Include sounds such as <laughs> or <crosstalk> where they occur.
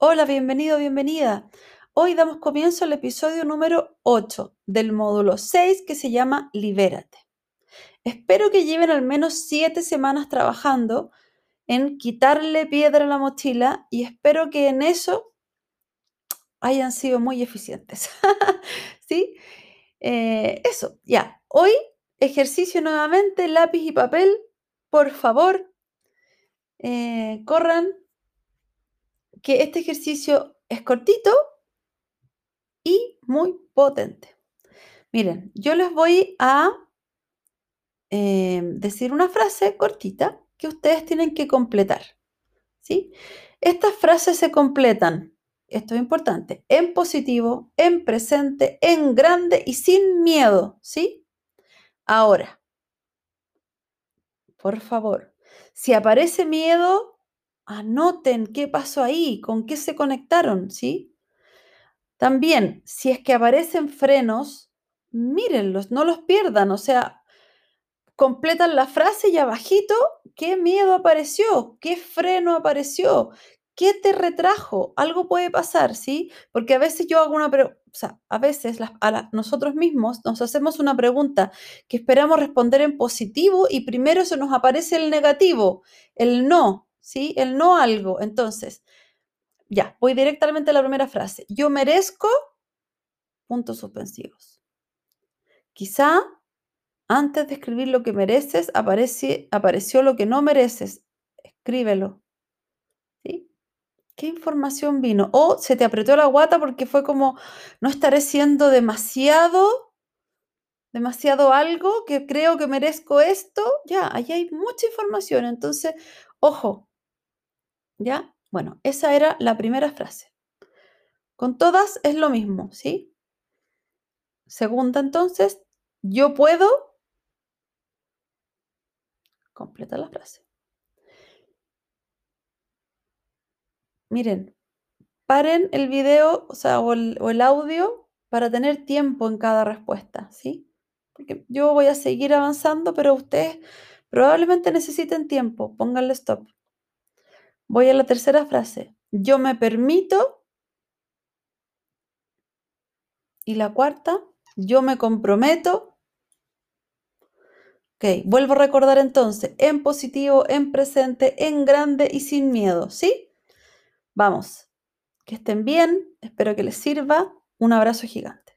Hola, bienvenido, bienvenida. Hoy damos comienzo al episodio número 8 del módulo 6 que se llama Libérate. Espero que lleven al menos 7 semanas trabajando en quitarle piedra a la mochila y espero que en eso hayan sido muy eficientes. <laughs> ¿Sí? Eh, eso, ya. Hoy ejercicio nuevamente, lápiz y papel. Por favor, eh, corran que este ejercicio es cortito y muy potente. Miren, yo les voy a eh, decir una frase cortita que ustedes tienen que completar. ¿sí? Estas frases se completan, esto es importante, en positivo, en presente, en grande y sin miedo. ¿sí? Ahora, por favor, si aparece miedo, Anoten qué pasó ahí, con qué se conectaron, ¿sí? También, si es que aparecen frenos, mírenlos, no los pierdan, o sea, completan la frase y abajito, ¿qué miedo apareció? ¿Qué freno apareció? ¿Qué te retrajo? Algo puede pasar, ¿sí? Porque a veces yo hago una pregunta, o sea, a veces nosotros mismos nos hacemos una pregunta que esperamos responder en positivo y primero se nos aparece el negativo, el no, ¿sí? El no algo. Entonces, ya, voy directamente a la primera frase. Yo merezco puntos suspensivos. Quizá antes de escribir lo que mereces, apareció lo que no mereces. Escríbelo. ¿Sí? ¿Qué información vino? O se te apretó la guata porque fue como, no estaré siendo demasiado, demasiado algo que creo que merezco esto. Ya, ahí hay mucha información. Entonces, ojo, ¿Ya? Bueno, esa era la primera frase. Con todas es lo mismo, ¿sí? Segunda entonces, yo puedo. Completa la frase. Miren, paren el video, o sea, o el, o el audio para tener tiempo en cada respuesta, ¿sí? Porque yo voy a seguir avanzando, pero ustedes probablemente necesiten tiempo. Pónganle stop. Voy a la tercera frase. Yo me permito. Y la cuarta, yo me comprometo. Ok, vuelvo a recordar entonces, en positivo, en presente, en grande y sin miedo, ¿sí? Vamos, que estén bien, espero que les sirva. Un abrazo gigante.